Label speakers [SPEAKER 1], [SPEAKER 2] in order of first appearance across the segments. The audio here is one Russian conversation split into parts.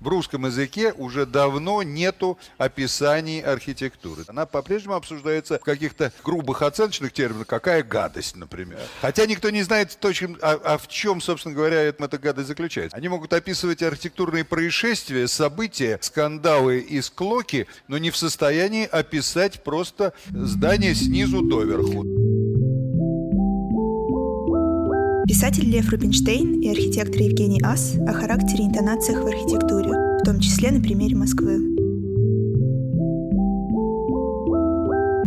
[SPEAKER 1] в русском языке уже давно нету описаний архитектуры. Она по-прежнему обсуждается в каких-то грубых оценочных терминах, какая гадость, например. Хотя никто не знает точно, а, а в чем, собственно говоря, эта гадость заключается. Они могут описывать архитектурные происшествия, события, скандалы и склоки, но не в состоянии описать просто здание снизу доверху.
[SPEAKER 2] Писатель Лев Рубинштейн и архитектор Евгений Ас о характере и интонациях в архитектуре, в том числе на примере Москвы.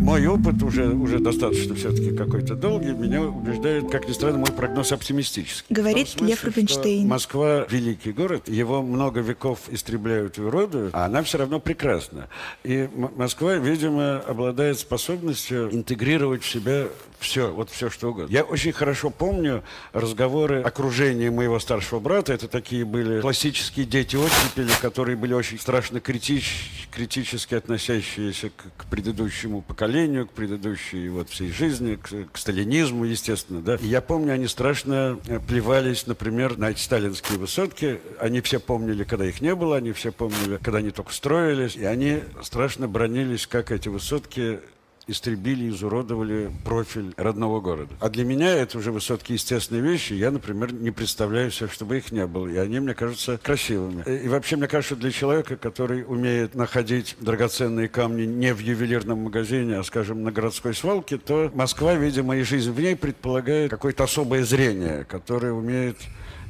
[SPEAKER 3] Мой опыт уже, уже достаточно все-таки какой-то долгий, меня убеждает, как ни странно, мой прогноз оптимистический.
[SPEAKER 2] Говорит смысле, Лев Рубинштейн.
[SPEAKER 3] Москва – великий город, его много веков истребляют и уродуют, а она все равно прекрасна. И Москва, видимо, обладает способностью интегрировать в себя все, вот все что угодно. Я очень хорошо помню разговоры окружения моего старшего брата. Это такие были классические дети оттепели, которые были очень страшно критич, критически относящиеся к, к предыдущему поколению, к предыдущей вот всей жизни, к, к сталинизму, естественно. Да? Я помню, они страшно э, плевались, например, на эти сталинские высотки. Они все помнили, когда их не было, они все помнили, когда они только строились. И они страшно бронились, как эти высотки истребили, изуродовали профиль родного города. А для меня это уже высотки естественные вещи. Я, например, не представляю себе, чтобы их не было. И они мне кажутся красивыми. И вообще, мне кажется, для человека, который умеет находить драгоценные камни не в ювелирном магазине, а, скажем, на городской свалке, то Москва, видимо, и жизнь в ней предполагает какое-то особое зрение, которое умеет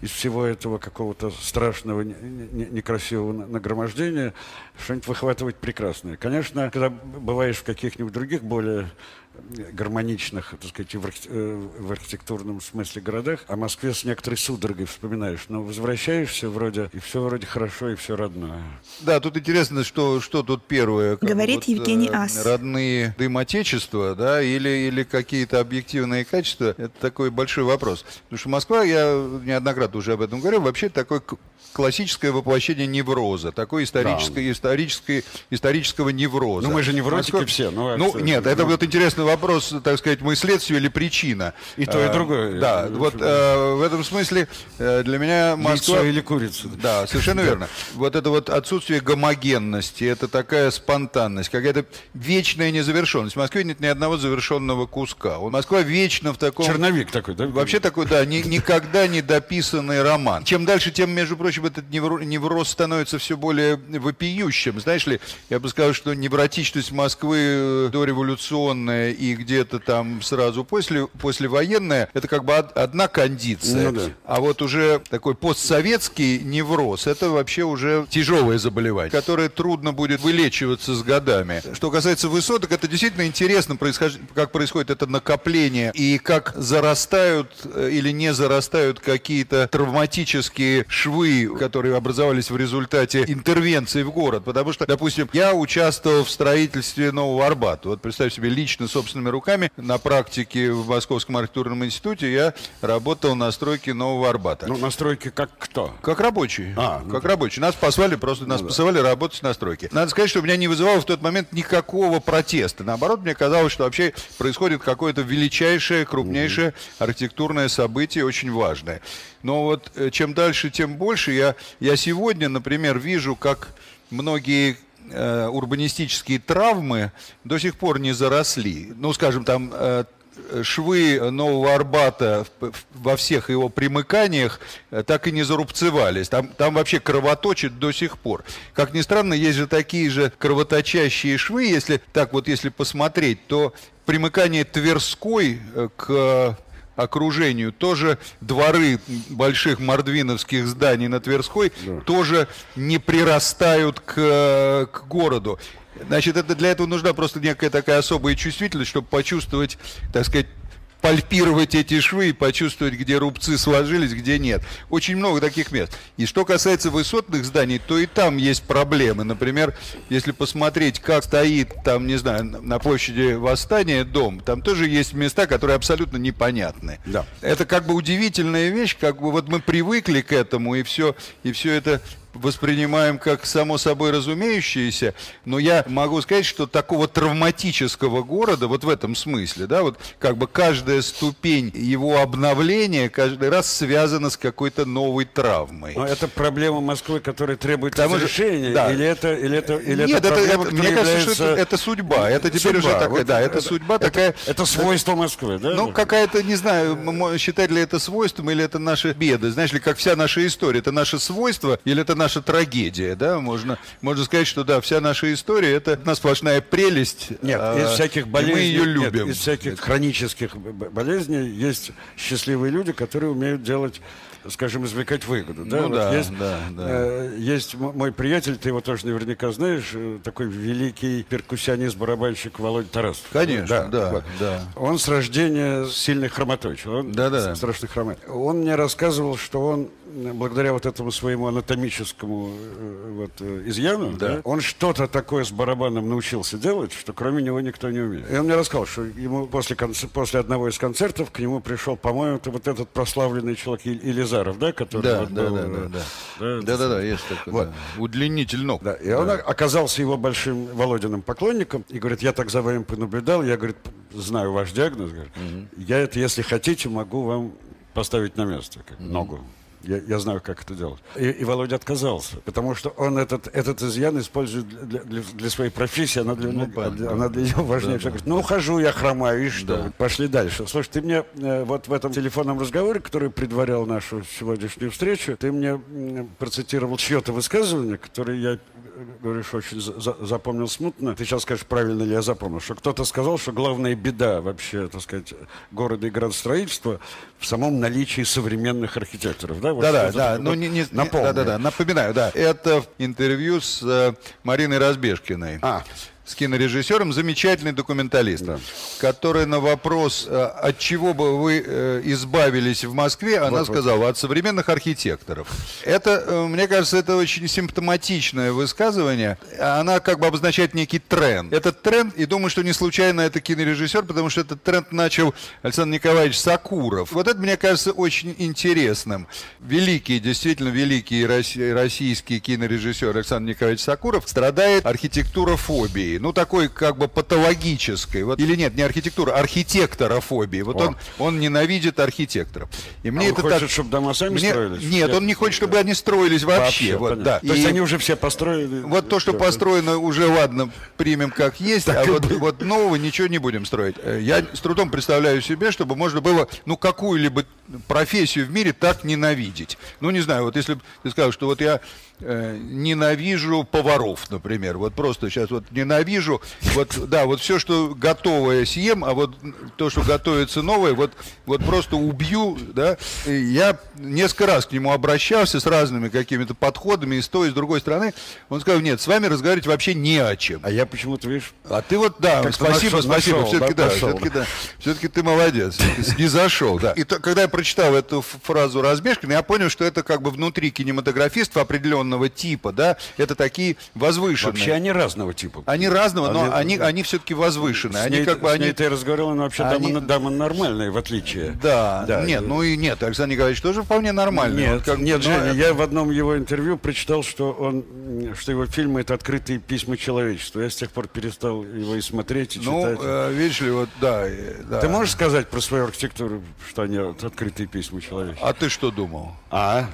[SPEAKER 3] из всего этого какого-то страшного, некрасивого нагромождения что-нибудь выхватывать прекрасное. Конечно, когда бываешь в каких-нибудь других более гармоничных, так сказать, в, архи- э, в архитектурном смысле городах, о Москве с некоторой судорогой вспоминаешь. Но возвращаешься вроде, и все вроде хорошо, и все родное.
[SPEAKER 1] Да, тут интересно, что, что тут первое.
[SPEAKER 2] Говорит вот, Евгений э, Ас.
[SPEAKER 1] Родные дым Отечества, да, или, или какие-то объективные качества, это такой большой вопрос. Потому что Москва, я неоднократно уже об этом говорил, вообще такой классическое воплощение невроза, такой историческое, да. историческое, исторического невроза.
[SPEAKER 3] Ну мы же невротики Москва... все.
[SPEAKER 1] Ну, ну нет, это вот интересный вопрос, так сказать, мы следствие или причина.
[SPEAKER 3] И то, и а, другое.
[SPEAKER 1] Да, вот э, в этом смысле э, для меня Москва...
[SPEAKER 3] Яйцо или курица.
[SPEAKER 1] Да, совершенно верно. Вот это вот отсутствие гомогенности, это такая спонтанность, какая-то вечная незавершенность. В Москве нет ни одного завершенного куска. Вот Москва вечно в таком...
[SPEAKER 3] Черновик такой, да?
[SPEAKER 1] Вообще такой, да, ни, никогда не дописанный роман. Чем дальше, тем, между прочим, общем, этот невроз становится все более вопиющим. Знаешь ли, я бы сказал, что невротичность Москвы э, дореволюционная и где-то там сразу после, послевоенная, это как бы одна кондиция. Ну, да. А вот уже такой постсоветский невроз, это вообще уже тяжелое заболевание, которое трудно будет вылечиваться с годами. Что касается высоток, это действительно интересно, как происходит это накопление и как зарастают э, или не зарастают какие-то травматические швы которые образовались в результате интервенции в город. Потому что, допустим, я участвовал в строительстве Нового Арбата. Вот представь себе, лично, собственными руками на практике в Московском архитектурном институте я работал на стройке Нового Арбата.
[SPEAKER 3] Ну, на стройке как кто?
[SPEAKER 1] Как рабочий. А, ну, как рабочий. Нас послали, просто нас ну, посылали да. работать на стройке. Надо сказать, что меня не вызывало в тот момент никакого протеста. Наоборот, мне казалось, что вообще происходит какое-то величайшее, крупнейшее архитектурное событие, очень важное. Но вот э, чем дальше, тем больше. Я, я сегодня, например, вижу, как многие э, урбанистические травмы до сих пор не заросли. Ну, скажем, там э, швы Нового Арбата во всех его примыканиях так и не зарубцевались. Там, там вообще кровоточит до сих пор. Как ни странно, есть же такие же кровоточащие швы, если так вот, если посмотреть, то примыкание Тверской к окружению. Тоже дворы больших мордвиновских зданий на Тверской да. тоже не прирастают к, к городу. Значит, это, для этого нужна просто некая такая особая чувствительность, чтобы почувствовать, так сказать, пальпировать эти швы и почувствовать, где рубцы сложились, где нет. Очень много таких мест. И что касается высотных зданий, то и там есть проблемы. Например, если посмотреть, как стоит там, не знаю, на площади Восстания дом, там тоже есть места, которые абсолютно непонятны. Да. Это как бы удивительная вещь, как бы вот мы привыкли к этому, и все, и все это воспринимаем как само собой разумеющееся, но я могу сказать, что такого травматического города, вот в этом смысле, да, вот как бы каждая ступень его обновления каждый раз связана с какой-то новой травмой.
[SPEAKER 3] Но это проблема Москвы, которая требует Потому разрешения, да. или это, или это, или
[SPEAKER 1] Нет, это, проблема, это, мне кажется, является... что это, это судьба, это теперь судьба. уже такая, вот, да, это, это судьба
[SPEAKER 3] это,
[SPEAKER 1] такая.
[SPEAKER 3] Это свойство Москвы, да?
[SPEAKER 1] Ну какая-то, не знаю, считать ли это свойством или это наши беды, знаешь ли, как вся наша история, это наше свойство или это наша трагедия, да? Можно, можно сказать, что да, вся наша история это одна сплошная прелесть.
[SPEAKER 3] Нет, а, из всяких болезней, мы ее любим. Нет, из всяких хронических болезней есть счастливые люди, которые умеют делать скажем, извлекать выгоду. Да?
[SPEAKER 1] Ну, вот да,
[SPEAKER 3] есть,
[SPEAKER 1] да, да.
[SPEAKER 3] Э, есть мой приятель, ты его тоже наверняка знаешь, э, такой великий перкуссионист, барабанщик Володя Тарасов.
[SPEAKER 1] Конечно, да. да, вот. да.
[SPEAKER 3] Он с рождения сильный хромотой. Он да, да. страшный хромой. Он мне рассказывал, что он благодаря вот этому своему анатомическому э, вот, э, изъяну, да. Да, он что-то такое с барабаном научился делать, что кроме него никто не умеет. И он мне рассказал, что ему после, после одного из концертов к нему пришел, по-моему, это вот этот прославленный человек Илизаров, да, который
[SPEAKER 1] да,
[SPEAKER 3] вот
[SPEAKER 1] да, был, да, да, да. Да, да, да, да, есть такой, вот. да. Удлинитель ног.
[SPEAKER 3] Да, и да. он оказался его большим Володиным поклонником, и говорит, я так за вами понаблюдал, я, говорит, знаю ваш диагноз, говорит, угу. я это, если хотите, могу вам поставить на место, как угу. ногу. Я, я знаю, как это делать. И, и Володя отказался, потому что он этот, этот изъян использует для, для, для своей профессии, она для, ну, для, она для него важнее. Да, да. Говорит, ну, ухожу, я хромаю, и что? Да. Пошли дальше. Слушай, ты мне э, вот в этом телефонном разговоре, который предварял нашу сегодняшнюю встречу, ты мне э, процитировал чье-то высказывание, которое я, говоришь, очень за, запомнил смутно. Ты сейчас скажешь, правильно ли я запомнил, что кто-то сказал, что главная беда вообще, так сказать, города и градостроительства в самом наличии современных архитекторов, да?
[SPEAKER 1] Вот да, да, да. Ну, не, не, да, да, да, напоминаю, да. Это интервью с э, Мариной Разбежкиной. А с кинорежиссером, замечательный документалист, да. который на вопрос, э, от чего бы вы э, избавились в Москве, она вот, сказала, от современных архитекторов. Это, э, мне кажется, это очень симптоматичное высказывание. Она как бы обозначает некий тренд. Этот тренд, и думаю, что не случайно это кинорежиссер, потому что этот тренд начал Александр Николаевич Сакуров. Вот это, мне кажется, очень интересным. Великий, действительно великий российский кинорежиссер Александр Николаевич Сакуров страдает архитектурофобией архитектурофобии, ну такой как бы патологической, вот, или нет, не архитектура, архитекторофобии. Вот он, он ненавидит архитекторов.
[SPEAKER 3] И мне а это хочет, так... чтобы дома сами мне... строились?
[SPEAKER 1] Нет, он не хочет, чтобы они строились вообще. вообще вот, да.
[SPEAKER 3] То и... есть они уже все построены?
[SPEAKER 1] Вот то, что построено, уже ладно, примем как есть, а вот, вот нового ничего не будем строить. Э, я с трудом представляю себе, чтобы можно было, ну, какую-либо профессию в мире так ненавидеть. Ну, не знаю, вот если бы ты сказал, что вот я э, ненавижу поваров, например. Вот просто сейчас вот ненавижу. Вот, да, вот все, что готовое съем, а вот то, что готовится новое, вот, вот просто убью, да. И я несколько раз к нему обращался с разными какими-то подходами и с той, и с другой стороны. Он сказал, нет, с вами разговаривать вообще не о чем.
[SPEAKER 3] А я почему-то, видишь...
[SPEAKER 1] А ты вот, да, спасибо, нашел, спасибо. Нашел, все-таки, да, все-таки, да, все-таки ты молодец. Не зашел, да. И то, когда я прочитал эту фразу Разбежкина, я понял, что это как бы внутри кинематографиста определенно определенного типа, да, это такие возвышенные.
[SPEAKER 3] Вообще они разного типа.
[SPEAKER 1] Они разного, но они, они, они все-таки возвышенные.
[SPEAKER 3] С
[SPEAKER 1] они
[SPEAKER 3] ней,
[SPEAKER 1] как бы, они...
[SPEAKER 3] ты разговаривал, она вообще они... дама, дама нормальная, в отличие.
[SPEAKER 1] Да, да, нет, ну и нет, Александр Николаевич тоже вполне нормальный.
[SPEAKER 3] Нет, как, нет, Женя, это... я в одном его интервью прочитал, что он, что его фильмы это открытые письма человечества. Я с тех пор перестал его и смотреть, и
[SPEAKER 1] ну,
[SPEAKER 3] читать.
[SPEAKER 1] Ну, э, видишь ли, вот, да, да.
[SPEAKER 3] Ты можешь сказать про свою архитектуру, что они вот, открытые письма человечества?
[SPEAKER 1] А ты что думал?
[SPEAKER 3] А?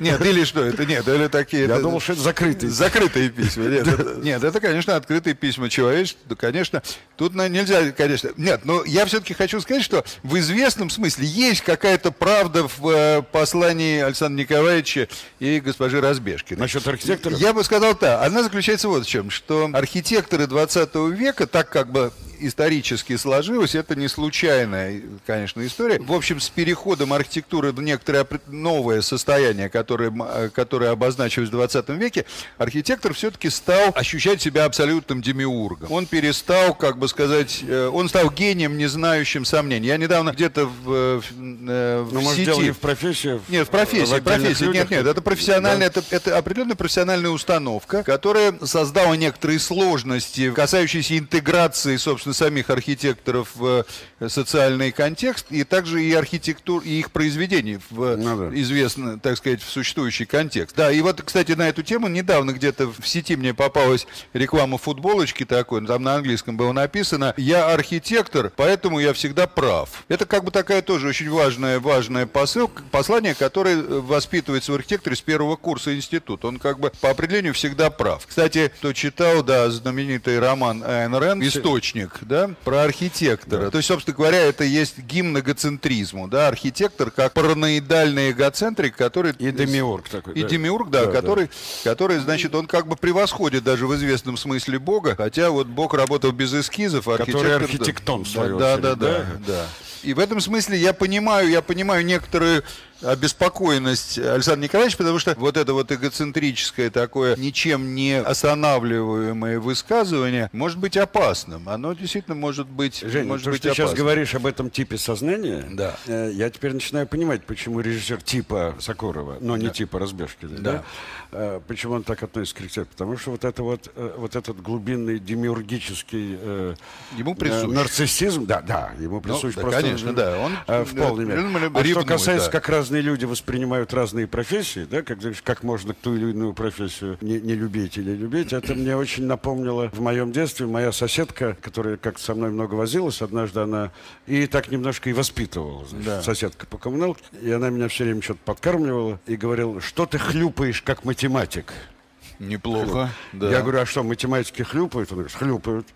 [SPEAKER 1] Нет, или что это? Нет, или такие...
[SPEAKER 3] Я думал, что это закрытые.
[SPEAKER 1] Закрытые письма. Нет, это, нет, это, конечно, открытые письма человечества. Да, конечно, тут нельзя, конечно... Нет, но я все-таки хочу сказать, что в известном смысле есть какая-то правда в э, послании Александра Николаевича и госпожи Разбежки.
[SPEAKER 3] Насчет архитекторов?
[SPEAKER 1] Я бы сказал так. Она заключается вот в чем, что архитекторы 20 века, так как бы исторически сложилось, это не случайная, конечно, история. В общем, с переходом архитектуры в некоторое новое состояние, которое, э, которое обозначилось в 20 веке, архитектор все-таки стал ощущать себя абсолютным демиургом. Он перестал, как бы сказать, э, он стал гением, не знающим сомнений. Я недавно где-то в, э, в,
[SPEAKER 3] в ну, может, сети... не в профессии?
[SPEAKER 1] Нет, в профессии, в профессии. Нет, нет, это профессиональная, да. это, это определенная профессиональная установка, которая создала некоторые сложности, касающиеся интеграции, собственно, самих архитекторов в социальный контекст, и также и архитектур, и их произведений в ну, да. известный, так сказать, в существующий контекст. Да, и вот, кстати, на эту тему недавно где-то в сети мне попалась реклама футболочки такой, там на английском было написано «Я архитектор, поэтому я всегда прав». Это как бы такая тоже очень важная, важная посыл, послание, которое воспитывается в архитекторе с первого курса института. Он как бы по определению всегда прав. Кстати, кто читал, да, знаменитый роман Айн Рэнд «Источник», да, про архитектора. Да. То есть, собственно говоря, это есть гимн эгоцентризму, да, архитектор как параноидальный эгоцентрик, который...
[SPEAKER 3] И демиург такой.
[SPEAKER 1] И да. демиург, да, да который, да. который, значит, он как бы превосходит даже в известном смысле Бога, хотя вот Бог работал без эскизов,
[SPEAKER 3] а архитектор... Который архитектон,
[SPEAKER 1] да, да, да, да, да. И в этом смысле я понимаю, я понимаю некоторые обеспокоенность Александра Николаевича, потому что вот это вот эгоцентрическое такое, ничем не останавливаемое высказывание может быть опасным. Оно действительно может быть,
[SPEAKER 3] Жень,
[SPEAKER 1] может
[SPEAKER 3] то,
[SPEAKER 1] быть
[SPEAKER 3] что ты сейчас говоришь об этом типе сознания,
[SPEAKER 1] да.
[SPEAKER 3] э, я теперь начинаю понимать, почему режиссер типа Сокурова, но не да. типа Разбежкина, да. да, э, почему он так относится к режиссеру. Потому что вот, это вот, э, вот этот глубинный демиургический э,
[SPEAKER 1] ему присущ. Э,
[SPEAKER 3] нарциссизм, да, да, ему присущ
[SPEAKER 1] ну, просто. Да, конечно, да. Он,
[SPEAKER 3] в полной мере. А что касается да. как раз разные люди воспринимают разные профессии, да, как, как можно ту или иную профессию не, не любить или любить, это мне очень напомнило в моем детстве моя соседка, которая как со мной много возилась, однажды она и так немножко и воспитывала, значит, да. соседка по коммуналке, и она меня все время что-то подкармливала и говорила, что ты хлюпаешь как математик.
[SPEAKER 1] Неплохо.
[SPEAKER 3] Да. Я говорю, а что, математики хлюпают? Он говорит, хлюпают.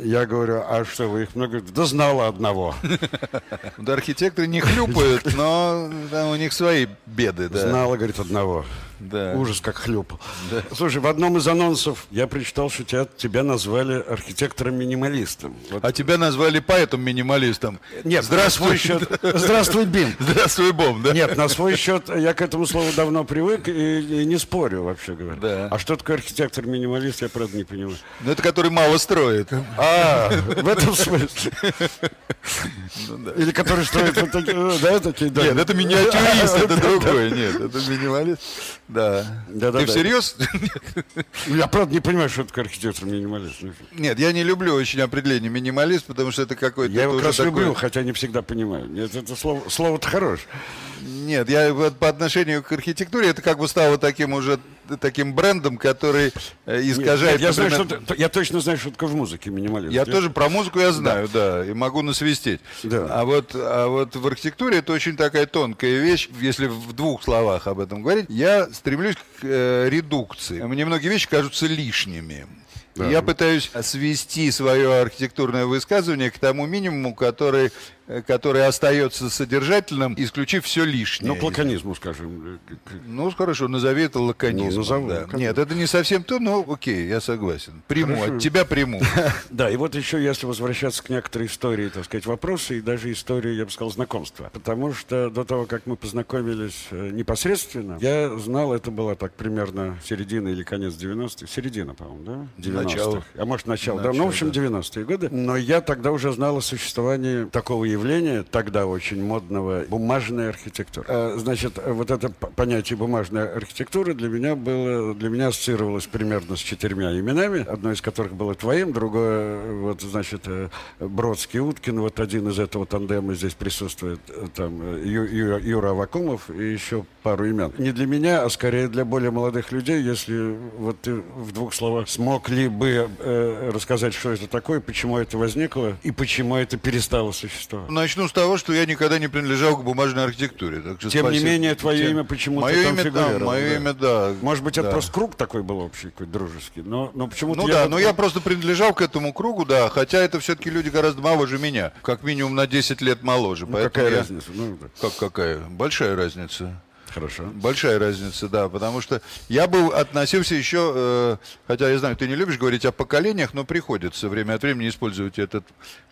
[SPEAKER 3] Я говорю, а что, вы их много? Да знала одного.
[SPEAKER 1] Да архитекторы не хлюпают, но у них свои беды.
[SPEAKER 3] Знала, говорит, одного. Да. Ужас, как хлюпал. Да. Слушай, в одном из анонсов я прочитал, что тебя, тебя назвали архитектором-минималистом.
[SPEAKER 1] Вот. А тебя назвали поэтом-минималистом.
[SPEAKER 3] Нет, здравствуй счет. Здравствуй, Бим.
[SPEAKER 1] Здравствуй, Бом,
[SPEAKER 3] да? Нет, на свой счет я к этому слову давно привык и, и не спорю, вообще говоря. Да. А что такое архитектор-минималист, я правда не понимаю.
[SPEAKER 1] Ну, это который мало строит.
[SPEAKER 3] А, в этом смысле. Ну Или который строит вот такие, ну, да, такие
[SPEAKER 1] Нет, это миниатюрист, это другой. Нет, это минималист. Да. да Ты да, всерьез?
[SPEAKER 3] Я правда не понимаю, что такое архитектор-минималист.
[SPEAKER 1] Нет, я не люблю очень определение минималист, потому что это какой-то...
[SPEAKER 3] Я его как раз такой... люблю, хотя не всегда понимаю. Нет, это слово, слово-то хорошее.
[SPEAKER 1] Нет, я вот по отношению к архитектуре это как бы стало таким уже таким брендом, который э, искажает.
[SPEAKER 3] Нет, я, знаю, что, я точно знаю, что такое в музыке минимализм.
[SPEAKER 1] Я, я тоже про музыку я знаю, да, да и могу насвистеть. Да. А вот, а вот в архитектуре это очень такая тонкая вещь. Если в двух словах об этом говорить, я стремлюсь к э, редукции. Мне многие вещи кажутся лишними. Да. Я пытаюсь свести свое архитектурное высказывание к тому минимуму, который который остается содержательным, исключив все лишнее.
[SPEAKER 3] Ну, к лаконизму, скажем.
[SPEAKER 1] Ну, хорошо, назови это лаконизмом. Ну, назову, да. Нет, это не совсем то, но окей, я согласен. Приму, хорошо. от тебя приму.
[SPEAKER 3] Да, и вот еще, если возвращаться к некоторой истории, так сказать, вопросы, и даже истории, я бы сказал, знакомства. Потому что до того, как мы познакомились э, непосредственно, я знал, это было так примерно середина или конец 90-х, середина, по-моему, да? 90-х. А может, начало, начало да, ну, в общем, да. 90-е годы. Но я тогда уже знал о существовании такого явления, явления, тогда очень модного, бумажная архитектура. А, значит, вот это понятие бумажная архитектура для меня было, для меня ассоциировалось примерно с четырьмя именами, одно из которых было твоим, другое, вот, значит, э, Бродский, Уткин, вот один из этого тандема здесь присутствует, э, там, э, Ю, Ю, Юра Авакумов и еще пару имен. Не для меня, а скорее для более молодых людей, если вот ты в двух словах смог ли бы э, рассказать, что это такое, почему это возникло и почему это перестало существовать.
[SPEAKER 1] Начну с того, что я никогда не принадлежал к бумажной архитектуре. Так
[SPEAKER 3] что Тем спасибо. не менее, твое Тем... имя почему-то
[SPEAKER 1] мое
[SPEAKER 3] там
[SPEAKER 1] имя. Да, мое да. имя, да.
[SPEAKER 3] Может быть,
[SPEAKER 1] да.
[SPEAKER 3] это просто круг такой был общий, какой-то дружеский. Но, но почему-то
[SPEAKER 1] ну да, но я просто принадлежал к этому кругу, да, хотя это все-таки люди гораздо моложе меня. Как минимум на 10 лет моложе.
[SPEAKER 3] Ну, какая я... разница? Ну,
[SPEAKER 1] как какая? Большая разница.
[SPEAKER 3] Хорошо.
[SPEAKER 1] Большая разница, да, потому что я был относился еще, э, хотя я знаю, ты не любишь говорить о поколениях, но приходится время от времени использовать этот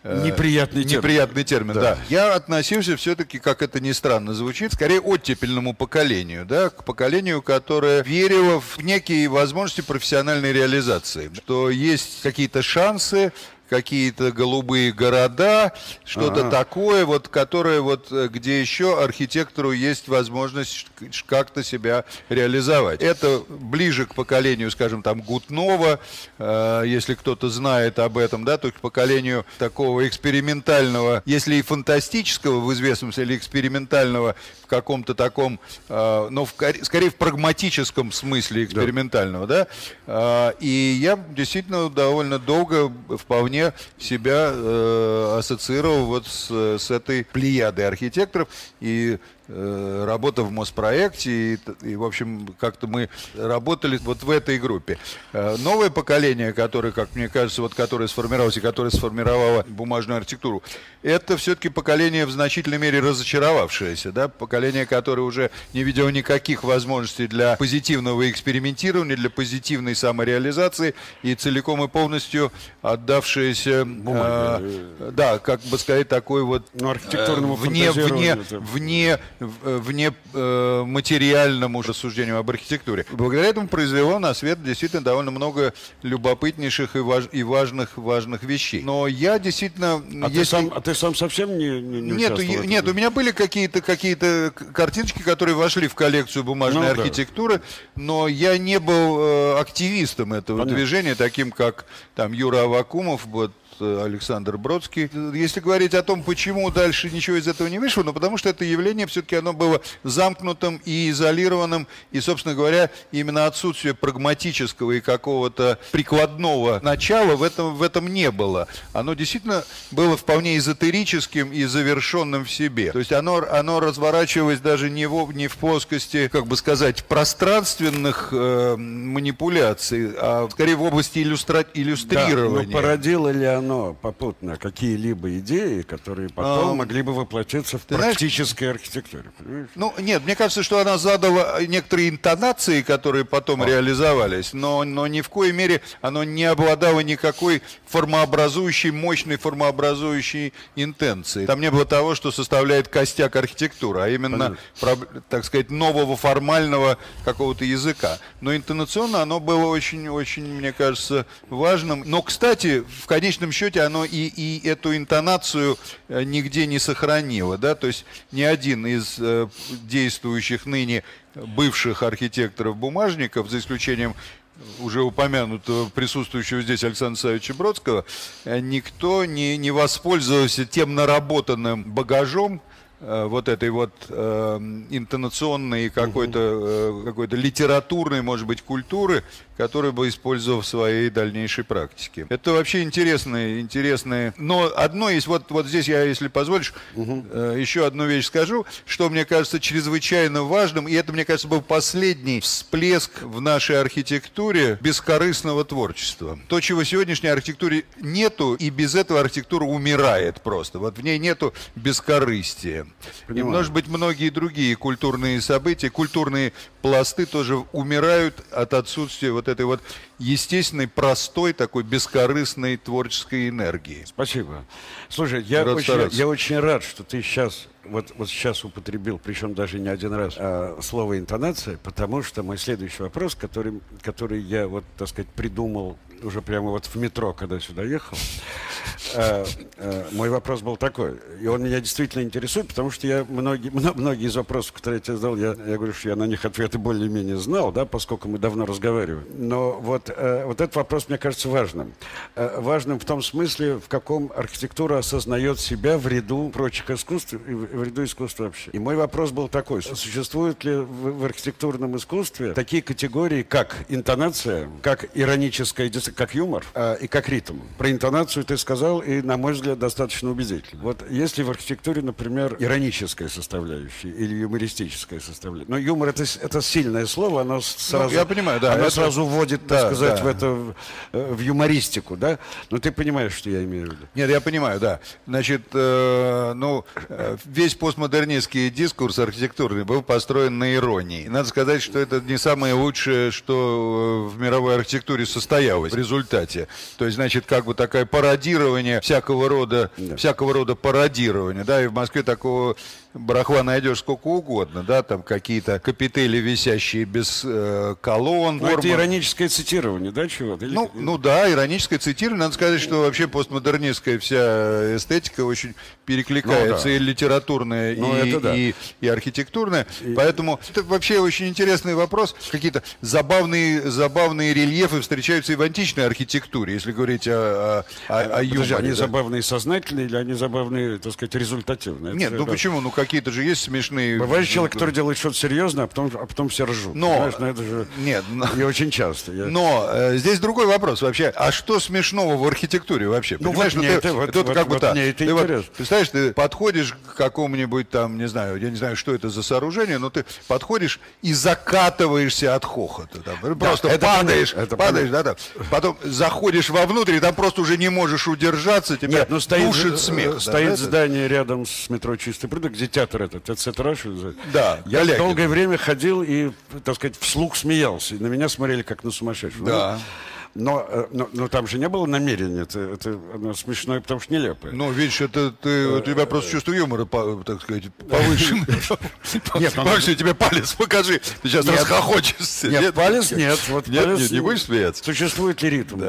[SPEAKER 3] э, неприятный,
[SPEAKER 1] неприятный термин. Да. да. Я относился все-таки, как это ни странно звучит, скорее оттепельному поколению, да, к поколению, которое верило в некие возможности профессиональной реализации, что есть какие-то шансы какие-то голубые города, что-то ага. такое, вот, которое вот, э, где еще архитектору есть возможность как-то себя реализовать. Это ближе к поколению, скажем, там, Гутнова, э, если кто-то знает об этом, да, то к поколению такого экспериментального, если и фантастического в известном смысле, или экспериментального в каком-то таком, э, но в, скорее в прагматическом смысле экспериментального, да, да? Э, и я действительно довольно долго вполне себя э, ассоциировал вот с, с этой плеядой архитекторов, и Э, работа в Моспроекте, и, и, в общем, как-то мы работали вот в этой группе. Э, новое поколение, которое, как мне кажется, вот которое сформировалось и которое сформировало бумажную архитектуру, это все-таки поколение в значительной мере разочаровавшееся, да, поколение, которое уже не видело никаких возможностей для позитивного экспериментирования, для позитивной самореализации и целиком и полностью отдавшееся, э, да, как бы сказать, такой вот
[SPEAKER 3] ну, архитектурному
[SPEAKER 1] э, вне, вне, вне Э, вне э, материальному рассуждению об архитектуре. Благодаря этому произвело на свет действительно довольно много любопытнейших и, важ, и важных, важных вещей. Но я действительно...
[SPEAKER 3] А, если... ты, сам, а ты сам совсем не, не, не
[SPEAKER 1] нет,
[SPEAKER 3] я,
[SPEAKER 1] нет, у меня были какие-то какие картиночки, которые вошли в коллекцию бумажной ну, архитектуры, да. но я не был э, активистом этого Понятно. движения, таким как там Юра Авакумов, вот Александр Бродский. Если говорить о том, почему дальше ничего из этого не вышло, ну потому что это явление все-таки оно было замкнутым и изолированным, и, собственно говоря, именно отсутствие прагматического и какого-то прикладного начала в этом, в этом не было. Оно действительно было вполне эзотерическим и завершенным в себе. То есть оно, оно разворачивалось даже не в, не в плоскости, как бы сказать, пространственных э, манипуляций, а скорее в области иллюстра... иллюстрирования. Да,
[SPEAKER 3] но породило ли оно попутно какие-либо идеи, которые потом а, могли бы воплотиться в практической знаешь, архитектуре. Понимаешь?
[SPEAKER 1] Ну, нет, мне кажется, что она задала некоторые интонации, которые потом а. реализовались, но, но ни в коей мере оно не обладало никакой формообразующей, мощной формообразующей интенцией. Там не было того, что составляет костяк архитектуры, а именно, про, так сказать, нового формального какого-то языка. Но интонационно оно было очень-очень, мне кажется, важным. Но, кстати, в конечном счете оно и, и эту интонацию э, нигде не сохранило. Да? То есть ни один из э, действующих ныне бывших архитекторов-бумажников, за исключением уже упомянутого присутствующего здесь Александра Савича Бродского, э, никто не, не воспользовался тем наработанным багажом, вот этой вот э, интонационной какой-то э, какой-то литературной, может быть, культуры, которую бы использовал в своей дальнейшей практике. Это вообще интересные, интересные. Но одно есть, вот, вот здесь я, если позволишь, угу. э, еще одну вещь скажу, что мне кажется чрезвычайно важным, и это, мне кажется, был последний всплеск в нашей архитектуре бескорыстного творчества. То, чего сегодняшней архитектуре нету, и без этого архитектура умирает просто. Вот в ней нету бескорыстия. Понимаю. И, может быть, многие другие культурные события, культурные пласты тоже умирают от отсутствия вот этой вот естественной, простой, такой бескорыстной творческой энергии.
[SPEAKER 3] Спасибо. Слушай, я, очень, я очень рад, что ты сейчас вот, вот сейчас употребил, причем даже не один раз, а, слово интонация, потому что мой следующий вопрос, который, который я вот, так сказать, придумал уже прямо вот в метро, когда сюда ехал, а, а, мой вопрос был такой, и он меня действительно интересует, потому что я многие, многие из вопросов, которые я тебе задал, я, я говорю, что я на них ответы более-менее знал, да, поскольку мы давно разговариваем. Но вот, а, вот этот вопрос, мне кажется, важным. А, важным в том смысле, в каком архитектура осознает себя в ряду прочих искусств и в ряду искусства вообще. И мой вопрос был такой, существуют ли в, в архитектурном искусстве такие категории, как интонация, как ироническая как юмор а, и как ритм. Про интонацию ты сказал, и, на мой взгляд, достаточно убедительно. Вот если в архитектуре, например, ироническая составляющая или юмористическая составляющая. Но юмор это, это сильное слово, оно сразу,
[SPEAKER 1] ну, я понимаю, да,
[SPEAKER 3] оно это... сразу вводит, так да, сказать, да. в это в, э, в юмористику, да? Но ты понимаешь, что я имею в виду?
[SPEAKER 1] Нет, я понимаю, да. Значит, э, ну, э, весь постмодернистский дискурс архитектурный был построен на иронии. Надо сказать, что это не самое лучшее, что в мировой архитектуре состоялось результате. То есть, значит, как бы такое пародирование всякого рода, да. всякого рода пародирование, да, и в Москве такого барахла найдешь сколько угодно, да, там какие-то капители, висящие без э, колонн.
[SPEAKER 3] Ну, это ироническое цитирование, да, чего-то? Или...
[SPEAKER 1] Ну, ну да, ироническое цитирование. Надо сказать, что вообще постмодернистская вся эстетика очень перекликается
[SPEAKER 3] Ну, да.
[SPEAKER 1] и литературная,
[SPEAKER 3] Ну,
[SPEAKER 1] и,
[SPEAKER 3] это да.
[SPEAKER 1] и, и архитектурная. Поэтому это вообще очень интересный вопрос. Какие-то забавные, забавные рельефы встречаются и в античной архитектуре, если говорить о, о, о- о
[SPEAKER 3] Подожди,
[SPEAKER 1] юморе,
[SPEAKER 3] они
[SPEAKER 1] да.
[SPEAKER 3] забавные сознательные или они забавные, так сказать, результативные?
[SPEAKER 1] Нет,
[SPEAKER 3] Это
[SPEAKER 1] ну
[SPEAKER 3] да.
[SPEAKER 1] почему? Ну какие-то же есть смешные...
[SPEAKER 3] Бывает человек, который делает что-то серьезное, а потом, а потом все ржут.
[SPEAKER 1] Но-
[SPEAKER 3] Понимаешь, ну это же...
[SPEAKER 1] Нет, но-
[SPEAKER 3] И очень часто. Я-
[SPEAKER 1] Но э, здесь другой вопрос вообще. А что смешного в архитектуре вообще?
[SPEAKER 3] Ну,
[SPEAKER 1] Понимаешь,
[SPEAKER 3] вот мне
[SPEAKER 1] ты,
[SPEAKER 3] это- вот-
[SPEAKER 1] тут
[SPEAKER 3] вот-
[SPEAKER 1] как
[SPEAKER 3] вот
[SPEAKER 1] так.
[SPEAKER 3] мне это
[SPEAKER 1] Ты вот
[SPEAKER 3] интересно.
[SPEAKER 1] представляешь, ты подходишь к какому-нибудь там, не знаю, я не знаю, что это за сооружение, но ты подходишь и закатываешься от хохота. Там, просто
[SPEAKER 3] это
[SPEAKER 1] падаешь,
[SPEAKER 3] понятно, это
[SPEAKER 1] падаешь, да, там. Потом заходишь вовнутрь, и там просто уже не можешь удержаться, тебя
[SPEAKER 3] Нет, ну стоит,
[SPEAKER 1] душит
[SPEAKER 3] э,
[SPEAKER 1] смех. да,
[SPEAKER 3] стоит
[SPEAKER 1] да,
[SPEAKER 3] здание рядом с метро Чистый прудок, где театр этот, что ли,
[SPEAKER 1] Да,
[SPEAKER 3] Я
[SPEAKER 1] Галякин.
[SPEAKER 3] долгое время ходил и, так сказать, вслух смеялся. И на меня смотрели как на сумасшедшего.
[SPEAKER 1] Да.
[SPEAKER 3] Но, э, но, но там же не было намерения. Это, это оно смешное, потому что нелепое.
[SPEAKER 1] Ну, видишь, это ты, у тебя просто чувство юмора, так сказать, повышенное.
[SPEAKER 3] Нет, ну,
[SPEAKER 1] Вообще, тебе палец покажи. Ты сейчас расхохочешься.
[SPEAKER 3] Нет, палец нет.
[SPEAKER 1] Нет, не будешь смеяться?
[SPEAKER 3] Существует ли ритм?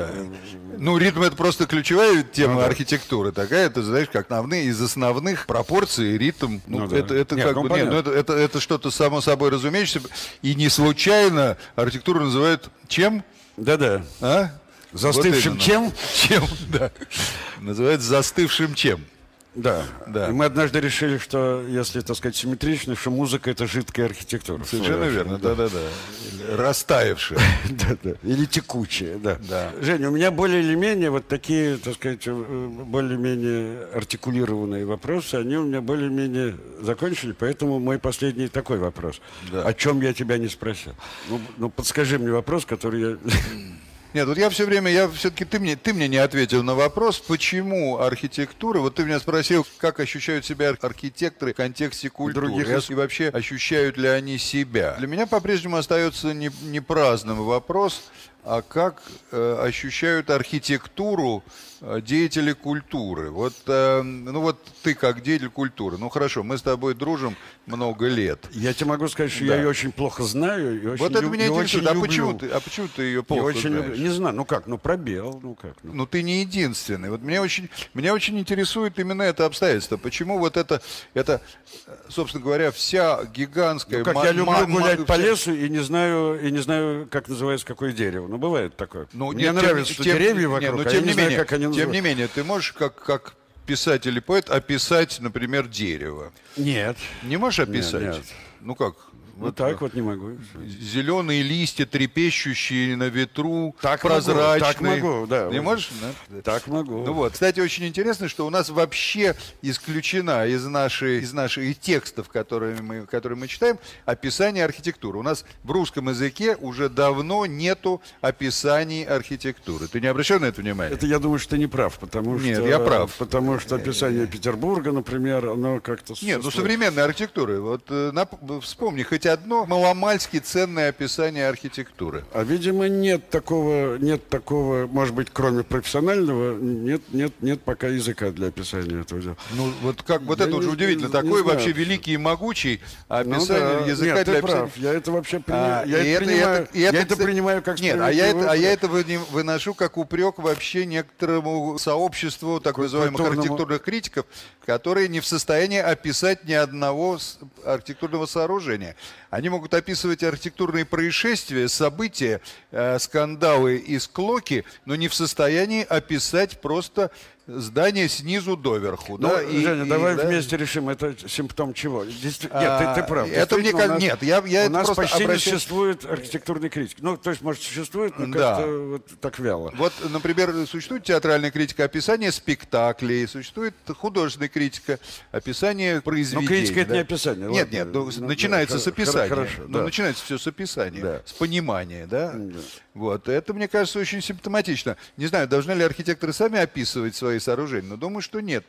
[SPEAKER 1] Ну, ритм это просто ключевая тема
[SPEAKER 3] Ну
[SPEAKER 1] архитектуры. Такая, ты знаешь, как основные, из основных пропорций ритм. Ну,
[SPEAKER 3] Ну
[SPEAKER 1] это, это как
[SPEAKER 3] ну
[SPEAKER 1] бы, ну, это что-то само собой разумеющееся. И не случайно архитектуру называют чем?
[SPEAKER 3] Да-да.
[SPEAKER 1] А?
[SPEAKER 3] Застывшим
[SPEAKER 1] Вот
[SPEAKER 3] чем?
[SPEAKER 1] именно. Чем, да. Называют застывшим чем.
[SPEAKER 3] Да.
[SPEAKER 1] Да.
[SPEAKER 3] И мы однажды решили, что, если, так сказать, симметрично, что музыка — это жидкая архитектура.
[SPEAKER 1] Совершенно верно, да-да-да. Растаявшая.
[SPEAKER 3] Да, да. Или текучие, да.
[SPEAKER 1] Да.
[SPEAKER 3] Женя, у меня более или менее вот такие, так сказать, э, более-менее артикулированные вопросы, они у меня более-менее закончили, поэтому мой последний такой вопрос.
[SPEAKER 1] Да.
[SPEAKER 3] О чем я тебя не спросил? Ну, ну, подскажи мне вопрос, который я...
[SPEAKER 1] Нет, вот я все время, я все-таки ты мне, ты мне не ответил на вопрос, почему архитектура. Вот ты меня спросил, как ощущают себя архитекторы в контексте культуры
[SPEAKER 3] Других
[SPEAKER 1] и вообще ощущают ли они себя. Для меня по-прежнему остается не, не праздным вопрос, а как э, ощущают архитектуру э, деятели культуры. Вот, э, ну вот ты как деятель культуры, ну хорошо, мы с тобой дружим много лет.
[SPEAKER 3] Я тебе могу сказать, что
[SPEAKER 1] Да.
[SPEAKER 3] я ее очень плохо знаю. И очень
[SPEAKER 1] Вот это меня интересует. А
[SPEAKER 3] люблю.
[SPEAKER 1] почему ты, а почему ты ее
[SPEAKER 3] Я
[SPEAKER 1] плохо
[SPEAKER 3] очень
[SPEAKER 1] знаешь?
[SPEAKER 3] люблю. Не знаю, ну как, ну пробел, ну как. Ну.
[SPEAKER 1] Ну, ты не единственный. Вот меня очень, меня очень интересует именно это обстоятельство. Почему вот это, это, э, собственно говоря, вся гигантская...
[SPEAKER 3] Ну, как я люблю гулять по лесу и не знаю, и не знаю, как называется какое дерево. Ну, бывает такое.
[SPEAKER 1] Ну,
[SPEAKER 3] Мне
[SPEAKER 1] нет, тем-
[SPEAKER 3] нравится, что
[SPEAKER 1] тем-
[SPEAKER 3] деревья вокруг,
[SPEAKER 1] ну,
[SPEAKER 3] а
[SPEAKER 1] тем
[SPEAKER 3] не
[SPEAKER 1] не
[SPEAKER 3] знаю,
[SPEAKER 1] менее,
[SPEAKER 3] как они
[SPEAKER 1] Тем
[SPEAKER 3] называются.
[SPEAKER 1] не менее, ты можешь, как, как писатель и поэт, описать, например, дерево.
[SPEAKER 3] Нет.
[SPEAKER 1] Не можешь описать?
[SPEAKER 3] нет.
[SPEAKER 1] Ну как?
[SPEAKER 3] Вот так вот не могу.
[SPEAKER 1] Зеленые листья, трепещущие на ветру,
[SPEAKER 3] Так могу,
[SPEAKER 1] прозрачные.
[SPEAKER 3] так могу, да.
[SPEAKER 1] Не можешь? Да?
[SPEAKER 3] Так могу.
[SPEAKER 1] Ну вот, кстати, очень интересно, что у нас вообще исключена из нашей, из наших текстов, которые мы, которые мы читаем, описание архитектуры. У нас в русском языке уже давно нету описаний архитектуры. Ты не обращал на это внимание?
[SPEAKER 3] Это я думаю, что ты не прав, потому
[SPEAKER 1] Нет,
[SPEAKER 3] что...
[SPEAKER 1] я прав.
[SPEAKER 3] Потому что описание Петербурга, например, оно как-то...
[SPEAKER 1] Нет, ну современной архитектуры. Вот э, нап- вспомни хоть одно маломальски ценное описание архитектуры.
[SPEAKER 3] А, видимо, нет такого, нет такого, может быть, кроме профессионального, нет, нет, нет пока языка для описания этого дела.
[SPEAKER 1] Ну, вот как вот
[SPEAKER 3] Я
[SPEAKER 1] это
[SPEAKER 3] не-
[SPEAKER 1] уже удивительно.
[SPEAKER 3] не
[SPEAKER 1] Такой
[SPEAKER 3] знаю.
[SPEAKER 1] вообще великий и могучий а
[SPEAKER 3] Ну
[SPEAKER 1] описание
[SPEAKER 3] да.
[SPEAKER 1] языка
[SPEAKER 3] Нет,
[SPEAKER 1] для
[SPEAKER 3] ты
[SPEAKER 1] описания.
[SPEAKER 3] прав. Я это вообще
[SPEAKER 1] А,
[SPEAKER 3] принимаю. я, это принимаю,
[SPEAKER 1] и
[SPEAKER 3] я это
[SPEAKER 1] кстати,
[SPEAKER 3] принимаю как
[SPEAKER 1] Нет, а я это, а я это выношу как упрек вообще некоторому сообществу так называемых
[SPEAKER 3] культурному.
[SPEAKER 1] архитектурных критиков, которые не в состоянии описать ни одного архитектурного сооружения. Они могут описывать архитектурные происшествия, события, э, скандалы и склоки, но не в состоянии описать просто здание снизу доверху.
[SPEAKER 3] Ну,
[SPEAKER 1] да, и-
[SPEAKER 3] Женя,
[SPEAKER 1] и,
[SPEAKER 3] давай
[SPEAKER 1] да.
[SPEAKER 3] вместе решим, это симптом чего? Действи-
[SPEAKER 1] А,
[SPEAKER 3] Нет, ты, ты прав.
[SPEAKER 1] это мне как-
[SPEAKER 3] нас-
[SPEAKER 1] нет, я- я
[SPEAKER 3] у
[SPEAKER 1] это
[SPEAKER 3] нас почти
[SPEAKER 1] обращаюсь-
[SPEAKER 3] не существует архитектурной критики. Ну, то есть, может, существует, но
[SPEAKER 1] Да.
[SPEAKER 3] как-то вот так вяло.
[SPEAKER 1] Вот, например, существует театральная критика описания спектаклей, существует художественная критика описания произведений.
[SPEAKER 3] Но критика это
[SPEAKER 1] да.
[SPEAKER 3] не описание,
[SPEAKER 1] Нет,
[SPEAKER 3] ладно.
[SPEAKER 1] нет, ну,
[SPEAKER 3] Ну,
[SPEAKER 1] начинается
[SPEAKER 3] да,
[SPEAKER 1] с описания.
[SPEAKER 3] хорошо,
[SPEAKER 1] Ну,
[SPEAKER 3] да.
[SPEAKER 1] начинается все с описания,
[SPEAKER 3] Да.
[SPEAKER 1] с понимания, да?
[SPEAKER 3] Да.
[SPEAKER 1] Вот, это, мне кажется, очень симптоматично. Не знаю, должны ли архитекторы сами описывать свои сооружения, но думаю, что нет.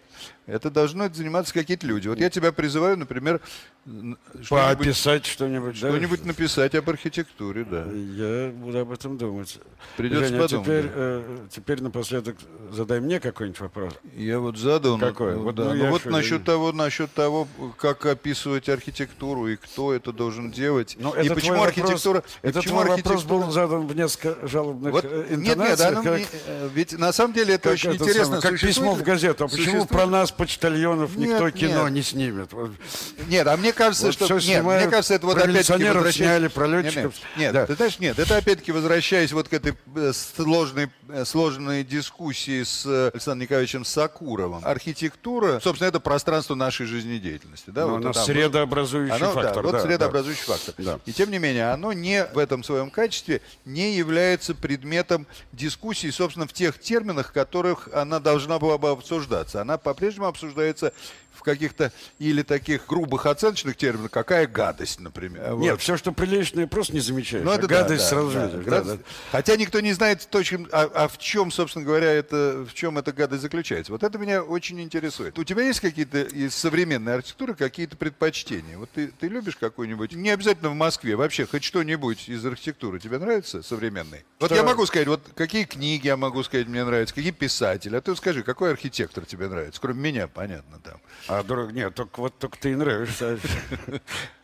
[SPEAKER 1] Это должны заниматься какие-то люди. Вот я тебя призываю, например, что-нибудь,
[SPEAKER 3] Поописать что-нибудь. да?
[SPEAKER 1] что-нибудь написать об архитектуре, да.
[SPEAKER 3] Я буду об этом думать.
[SPEAKER 1] Придется
[SPEAKER 3] Женя,
[SPEAKER 1] подумать,
[SPEAKER 3] Теперь,
[SPEAKER 1] да.
[SPEAKER 3] э, теперь напоследок задай мне какой-нибудь вопрос.
[SPEAKER 1] Я вот задал. ну,
[SPEAKER 3] Какой?
[SPEAKER 1] ну,
[SPEAKER 3] Вот,
[SPEAKER 1] да,
[SPEAKER 3] ну,
[SPEAKER 1] ну
[SPEAKER 3] я
[SPEAKER 1] вот
[SPEAKER 3] что,
[SPEAKER 1] насчет
[SPEAKER 3] я-
[SPEAKER 1] того, насчет того, как описывать архитектуру и кто это должен делать.
[SPEAKER 3] Ну,
[SPEAKER 1] и
[SPEAKER 3] это
[SPEAKER 1] почему архитектура.
[SPEAKER 3] Вопрос,
[SPEAKER 1] и
[SPEAKER 3] это
[SPEAKER 1] почему
[SPEAKER 3] твой вопрос
[SPEAKER 1] архитектура-
[SPEAKER 3] был задан в несколько жалобных
[SPEAKER 1] Вот,
[SPEAKER 3] э,
[SPEAKER 1] нет, нет,
[SPEAKER 3] интонациях.
[SPEAKER 1] оно
[SPEAKER 3] как-
[SPEAKER 1] мне, э, ведь на самом деле это очень
[SPEAKER 3] это
[SPEAKER 1] интересно.
[SPEAKER 3] самое, как письмо
[SPEAKER 1] Существует
[SPEAKER 3] в
[SPEAKER 1] ли-
[SPEAKER 3] газету. А почему
[SPEAKER 1] существует
[SPEAKER 3] про нас, почтальонов, никто
[SPEAKER 1] Нет,
[SPEAKER 3] кино
[SPEAKER 1] нет.
[SPEAKER 3] не снимет?
[SPEAKER 1] Нет, а мне кажется,
[SPEAKER 3] Вот
[SPEAKER 1] что
[SPEAKER 3] всё
[SPEAKER 1] нет, мне кажется, это вот опять-таки возвращаясь-
[SPEAKER 3] сняли, про летчиков.
[SPEAKER 1] Нет, нет,
[SPEAKER 3] Да.
[SPEAKER 1] ты знаешь, нет, это опять-таки возвращаясь вот к этой э, сложной, сложной дискуссии с Александром Николаевичем Сакуровым. Архитектура, собственно, это пространство нашей жизнедеятельности, да?
[SPEAKER 3] Но
[SPEAKER 1] вот
[SPEAKER 3] она
[SPEAKER 1] там,
[SPEAKER 3] средообразующий
[SPEAKER 1] оно, да,
[SPEAKER 3] фактор.
[SPEAKER 1] вот
[SPEAKER 3] да,
[SPEAKER 1] средообразующий фактор.
[SPEAKER 3] Да.
[SPEAKER 1] И тем не менее, оно не в этом своем качестве не является предметом дискуссии, собственно, в тех терминах, в которых она должна была бы обсуждаться. Она по-прежнему обсуждается в каких-то или таких грубых оценочных терминах, какая гадость, например.
[SPEAKER 3] да. Нет,
[SPEAKER 1] Вот.
[SPEAKER 3] все, что приличное, просто не замечаешь.
[SPEAKER 1] Ну,
[SPEAKER 3] а
[SPEAKER 1] это да,
[SPEAKER 3] гадость
[SPEAKER 1] да,
[SPEAKER 3] сразу
[SPEAKER 1] да,
[SPEAKER 3] видишь.
[SPEAKER 1] гадость.
[SPEAKER 3] Да, да.
[SPEAKER 1] Хотя никто не знает точно, а, а в чем, собственно говоря, это, в чем эта гадость заключается. Вот это меня очень интересует. У тебя есть какие-то из современной архитектуры какие-то предпочтения? Вот ты, ты любишь какую-нибудь, не обязательно в Москве, вообще хоть что-нибудь из архитектуры тебе нравится современный? Вот
[SPEAKER 3] Что-
[SPEAKER 1] я могу сказать, вот какие книги я могу сказать мне нравятся, какие писатели. А ты скажи, какой архитектор тебе нравится? Кроме меня, понятно, там.
[SPEAKER 3] А, дурак, нет, только, вот только ты и нравишься.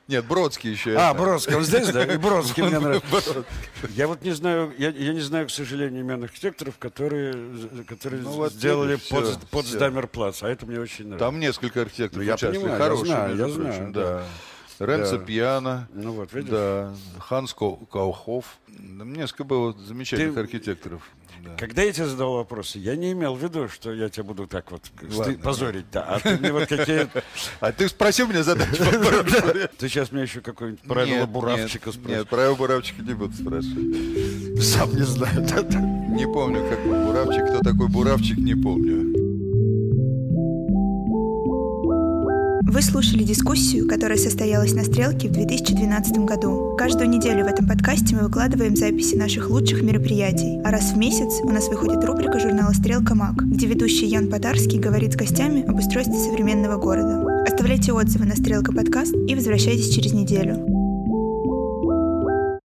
[SPEAKER 1] Нет, Бродский еще.
[SPEAKER 3] А,
[SPEAKER 1] я знаю.
[SPEAKER 3] Бродский, он здесь, да? И Бродский мне нравится. Я вот не знаю, я, я не знаю, к сожалению, имен архитекторов, которые, которые
[SPEAKER 1] Ну, вот
[SPEAKER 3] сделали под, под. Здамерплац, а это мне очень нравится.
[SPEAKER 1] Там несколько архитекторов
[SPEAKER 3] Ну, я
[SPEAKER 1] участвовали.
[SPEAKER 3] понимаю, я
[SPEAKER 1] Хорошие,
[SPEAKER 3] знаю,
[SPEAKER 1] между
[SPEAKER 3] я
[SPEAKER 1] прочим,
[SPEAKER 3] знаю,
[SPEAKER 1] да. Ренцо
[SPEAKER 3] Да.
[SPEAKER 1] Пьяно.
[SPEAKER 3] Ну вот, видишь?
[SPEAKER 1] Да, Ханс Каухов. Несколько было замечательных
[SPEAKER 3] Ты-
[SPEAKER 1] архитекторов. Да.
[SPEAKER 3] Когда я тебе задал вопросы, я не имел в виду, что я тебя буду так вот
[SPEAKER 1] Ладно,
[SPEAKER 3] позорить, да. А ты мне вот какие...
[SPEAKER 1] А ты спросил меня задать?
[SPEAKER 3] Ты сейчас мне еще какое-нибудь правило Буравчика спросишь.
[SPEAKER 1] Нет, правила Буравчика не буду спрашивать.
[SPEAKER 3] Сам не знаю.
[SPEAKER 1] Не помню, как Буравчик. Кто такой Буравчик, не помню.
[SPEAKER 2] Вы слушали дискуссию, которая состоялась на «Стрелке» в 2012 году. Каждую неделю в этом подкасте мы выкладываем записи наших лучших мероприятий, а раз в месяц у нас выходит рубрика журнала «Стрелка Маг», где ведущий Ян Потарский говорит с гостями об устройстве современного города. Оставляйте отзывы на «Стрелка подкаст» и возвращайтесь через неделю.